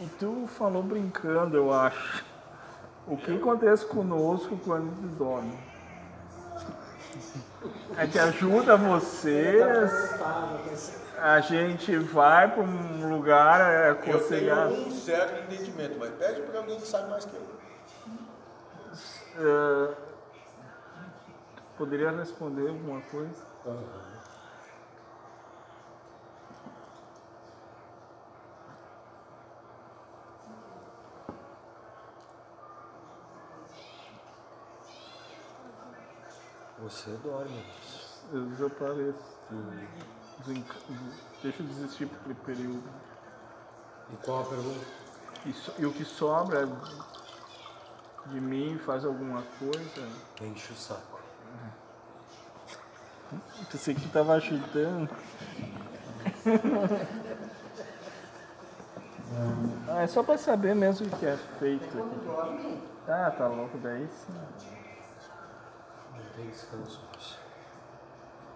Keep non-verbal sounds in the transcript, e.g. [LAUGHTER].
E tu falou brincando, eu acho. O que acontece conosco quando tu dorme? É que ajuda vocês, a gente vai para um lugar é, Eu tenho aconselhado. um certo entendimento, mas pede para alguém que sabe mais que eu. Eh, poderia responder alguma coisa? Você dorme. Eu desapareço. Desenca- Deixa eu desistir por período. E qual a pergunta? E, so- e o que sobra de mim faz alguma coisa? Enche o saco. [LAUGHS] Pensei que tava ajudando. [LAUGHS] ah, é só pra saber mesmo o que é feito aqui. Ah, tá louco, daí sim. Tem descanso, moço.